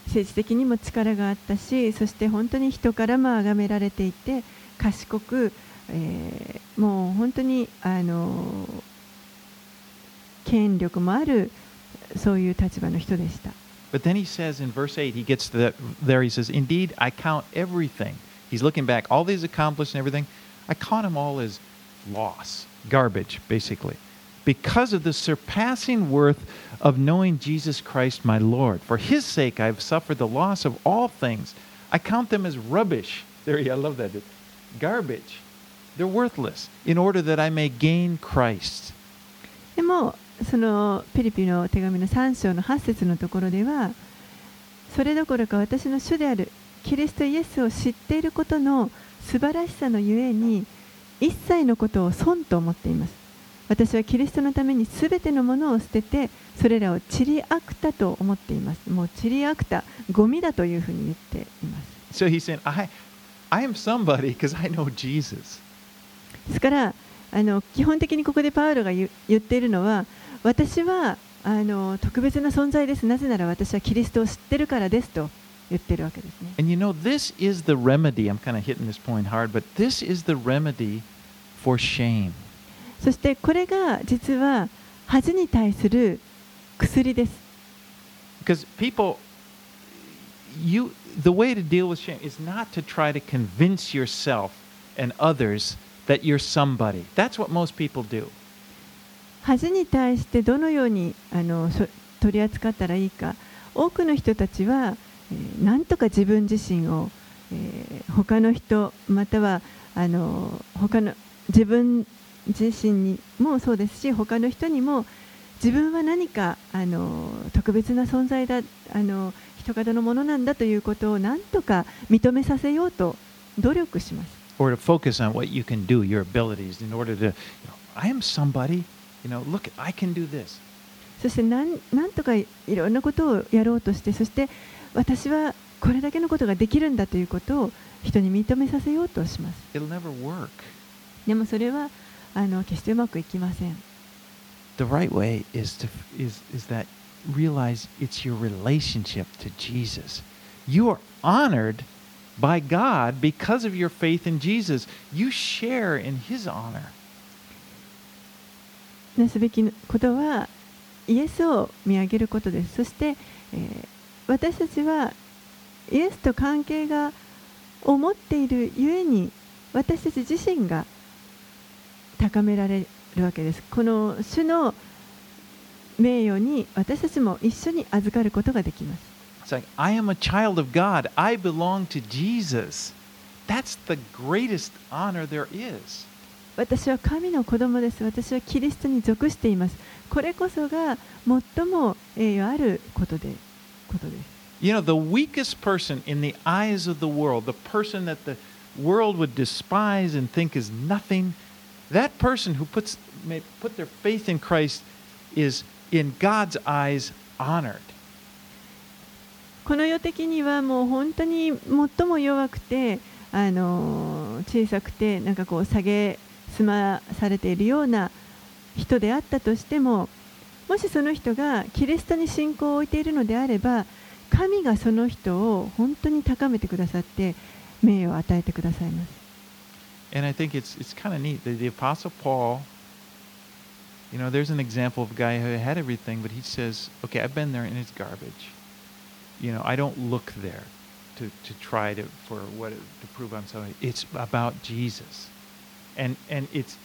政治的にも力があったしそして本当に人からも崇められていて賢く、えーもう本当にあの権力もあるそういう立場の人でした。 But then he says in verse 8, he gets to that, there, he says, Indeed, I count everything. He's looking back, all these accomplished and everything, I count them all as loss, garbage, basically, Because of the surpassing worth of knowing Jesus Christ my Lord. For his sake, I have suffered the loss of all things. I count them as rubbish. There, I love that. Garbage. They're worthless in order that I may gain Christ. でもそのピリピの手紙の3章の8節のところではそれどころか私の主であるキリストイエスを知っていることの素晴らしさのゆえに一切のことを損と思っています私はキリストのために全てのものを捨ててそれらをチリアクタと思っていますもうチリアクタゴミだというふうに言っています So saying, I, I am somebody because I know Jesus. ですからあの基本的にここでパウロが言っているのは私はあの特別な存在ですなぜなら私はキリストを知ってるからですと言ってるわけですね And you know, this is the remedy. I'm kind of hitting this point hard, but this is the remedy for shame. そしてこれが実は恥に対する薬です Because people, you, the way to deal with shame is not to try to convince yourself and others that you're somebody. That's what most people do. 恥に対してどのようにあのそ取り扱ったらいいか多くの人たちは、えーなんとか自分自身を、えー他の人またはあの他の自分自身にもそうですし他の人にも自分は何かあの特別な存在だあの人方のものなんだということをなんとか認めさせようと努力します。Or to focus on what you can do, your abilities, in order to, you know, I am somebody. You know, look, I can do this. そしてなんなんとかいいろんなことをやろうとしてそして私はこれだけのことができるんだということを人に認めさせようとします It'll never work. でもそれはあの決してうまくいきません The right way is to is is that realize it's your relationship to Jesus. You are honored by God because of your faith in Jesus. You share in his honor. なすべきことはイエスを見上げることですそして、えー私たちはイエスと関係がを持っているゆえに私たち自身が高められるわけですこの主の名誉に私たちも一緒に預かることができます I am a child of God. I belong to Jesus. That's the greatest honor there is. 私は神の子供です私はキリストに属していますこれこそが最も栄誉あることでことです You know, the weakest person in the eyes of the world, the person that the world would despise and think is nothing, that person who puts may put their faith in Christ is in God's eyes honored. この世的にはもう本当に最も弱くてあの小さくてなんかこう下げすまされているような人であったとしてももしその人がキリストに信仰を置いているのであれば神がその人を本当に高めてくださって名誉を与えてくださいます And I think it's it's kind of neat. The, the Apostle Paul, you know, there's an example of a guy who had everything, but he says, "Okay, I've been there, and it's garbage. You know, I don't look there to to try to for what to prove I'm somebody. It's about Jesus, and and it's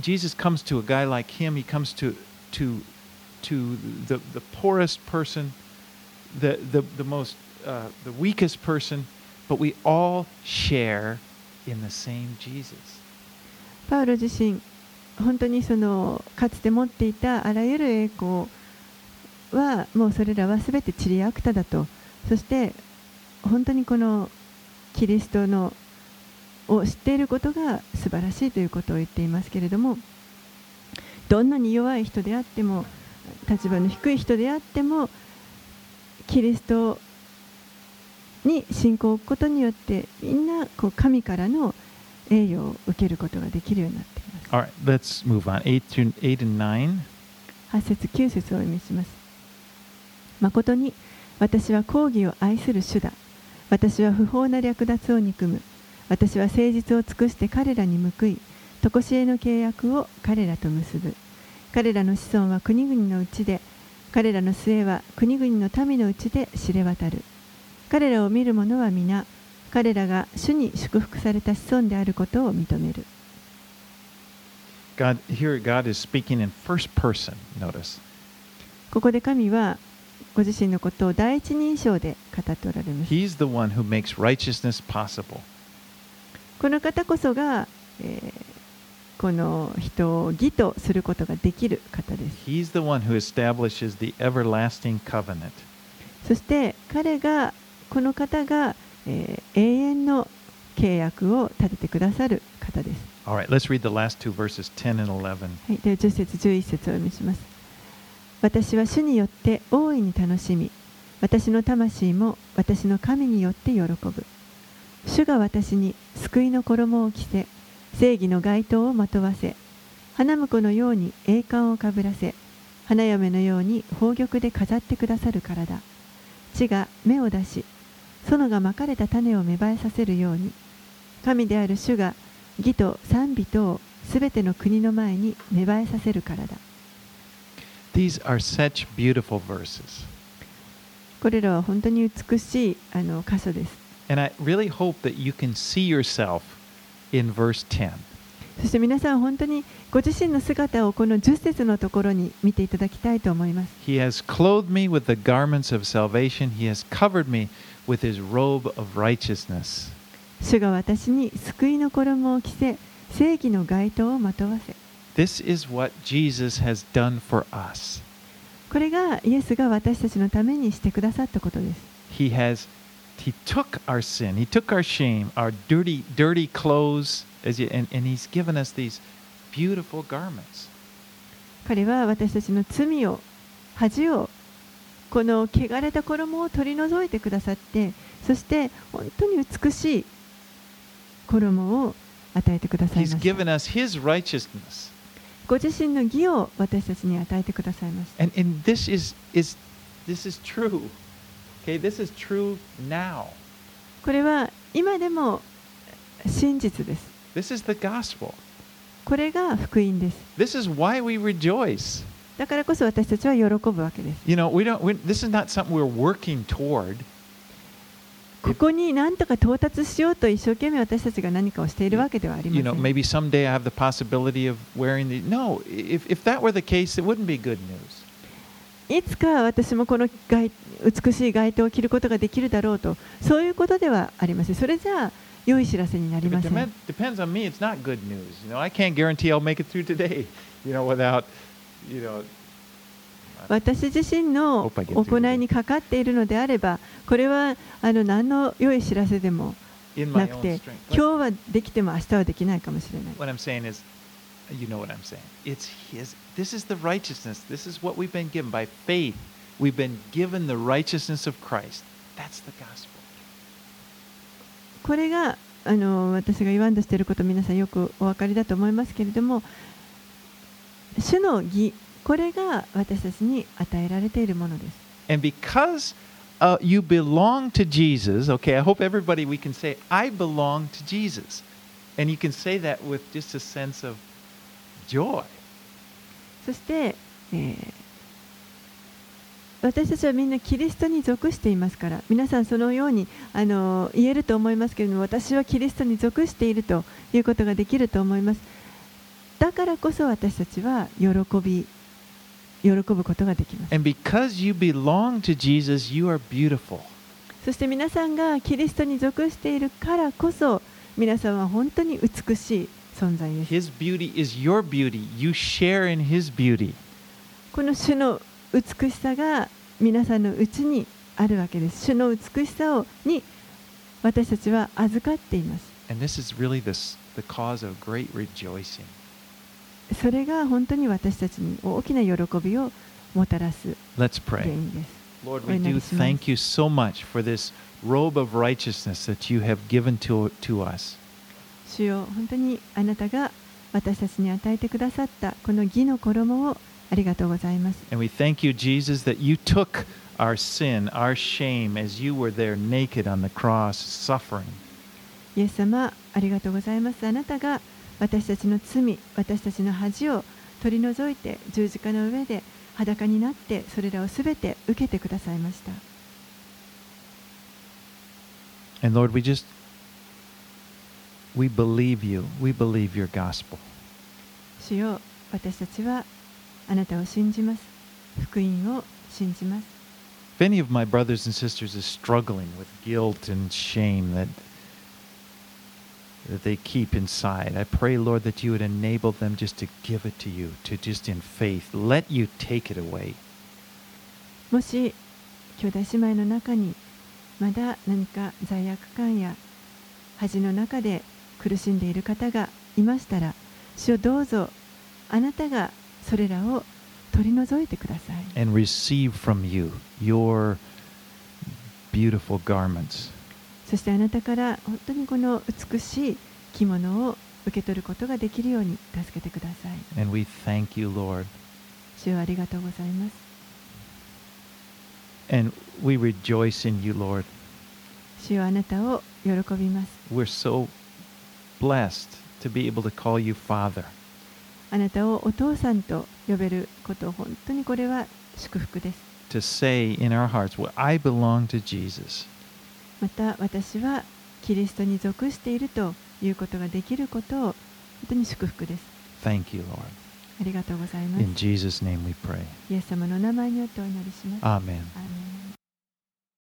Jesus comes to a guy like him. He comes to to to the the poorest person, the the the most uh, the weakest person, but we all share パウロ自身本当にそのかつて持っていたあらゆる栄光はもうそれらは全てチリアクタだと。そして本当にこのキリストのを知っていることが素晴らしいということを言っていますけれどもどんなに弱い人であっても立場の低い人であってもキリストに信仰を置くことによってみんなこう神からの栄誉を受けることができるようになっています。Right, let's move on. 8 through 8 and 9. 8節9節をお読みします。誠に私は公義を愛する主だ。私は不法な略奪を憎む。私は誠実を尽くして彼らに報い、常しえの契約を彼らと結ぶ。彼らの子孫は国々のうちで、彼らの末は国々の民のうちで知れ渡る。彼らを見る者は皆、彼らが主に祝福された子孫であることを認める。God, here God is speaking in first person, notice. ここで神はご自身のことを第一人称で語っておられます。He's the one who makes righteousness possible. この方こそが、えーこの人を義とすることができる方です。He's the one who establishes the everlasting covenant. そして彼が、この方が、えー永遠の契約を立ててくださる方です。Right, let's read the last two verses 10 and 11. はい、では10節11節をお読みします。私は主によって大いに楽しみ、私の魂も私の神によって喜ぶ。主が私に救いの衣を着せ、正義の街灯をまとわせ、花婿のように栄冠をかぶらせ、花嫁のように宝玉で飾ってくださるからだ。地が芽を出し、園がまかれた種を芽生えさせるように、神である主が義と賛美とをすべての国の前に芽生えさせるからだ。These are such beautiful verses. これらは本当に美しいあの箇所です。And I really hope that you can see yourself in verse 10. そして皆さん本当にご自身の姿をこの10節のところに見ていただきたいと思います。He has clothed me with the garments of salvation. He has covered me with his robe of righteousness. 主が私に救いの衣を着せ、正義の街灯をまとわせ。This is what Jesus has done for us. これがイエスが私たちのためにしてくださったことです。He has he took our sin, he took our shame, our dirty dirty clothes as you, and, and he's given us these beautiful garments. 彼は私たちの罪を、恥を、この汚れた衣を取り除いてくださって、そして本当に美しい衣を与えてくださいました。given us his righteousness. ご自身の義を私たちに与えてくださいました。And and this is is this is true. Okay, this is true now. これは今でも真実です。This is the gospel. これが福音です。This is why we rejoice. だからこそ私たちは喜ぶわけです。You know, we don't. We, this is not something we're working toward. ここに何とか到達しようと一生懸命私たちが何かをしているわけではありま You せ know, ん。maybe someday I have the possibility of wearing the. No, if if that were the case, it wouldn't be good news. いつか私もこの街美しい街灯を着ることができるだろうと、そういうことではありません。それじゃあ良い知らせになりません depend,。depends on me, it's not good news. You know, I can't guarantee I'll make it through today. You know, without, you know. 私自身の行いにかかっているのであればこれはあの何の良い知らせでもなくて今日はできても明日はできないかもしれない。これがあの私が言わんとしていること皆さんよくお分かりだと思いますけれども主の義これが私たちに与えられているものです And because uh, you belong to Jesus, okay, I hope everybody we can say, I belong to Jesus. And you can say that with just a sense of joy. そして、えー私たちはみんなキリストに属していますから皆さんそのようにあの言えると思いますけれども私はキリストに属しているということができると思いますだからこそ私たちは喜び喜ぶことができます。Jesus, そして皆さんがキリストに属しているからこそ皆さんは本当に美しい存在です。His beauty is your beauty. You share in His beauty. この主の美しさが皆さんのうちにあるわけです。主の美しさをに私たちは預かっています。And this is really the cause of great rejoicing. それが本当に私たちに大きな喜びをもたらす Let's 原.因です。Lord, お we 祈 do thank you so much for this robe of righteousness that you have given to, to us. 主よ本当にあなたが私たちに与えてくださったこの義の衣をありがとうございます And we thank you, Jesus, that you took our sin, our shame, as you were there naked on the cross, suffering. イエス様ありがとうございますあなたが私たちの罪私たちの恥を取り除いて十字架の上で裸になってそれらをすべて受けてくださいました And Lord, we just, we believe you. We believe your gospel. 主よ私たちはあなたを信じます福音を信じます If any of my brothers and sisters is struggling with guilt and shame that, that they keep inside, I pray, Lord, that you would enable them just to give it to you, to just in faith, let you take it away. もし兄弟姉妹の中にまだ何か罪悪感や恥の中で苦しんでいる方がいましたら主をどうぞあなたがそれらを取り除いてください and receive from you your beautiful garments. そしてあなたから本当にこの美しい着物を受け取ることができるように助けてください And we thank you, Lord. 主よありがとうございます And we rejoice in you, Lord. 主よあなたを喜びます We're so blessed to be able to call you Father. あなたをお父さんと呼べること本当にこれは祝福です To say in our hearts, well, I belong to Jesus. また私はキリストに属しているということができることを本当に祝福です。Thank you, Lord. ありがとうございます。In Jesus' name we pray. イエス様の名前によってお祈りします。Amen. アーメン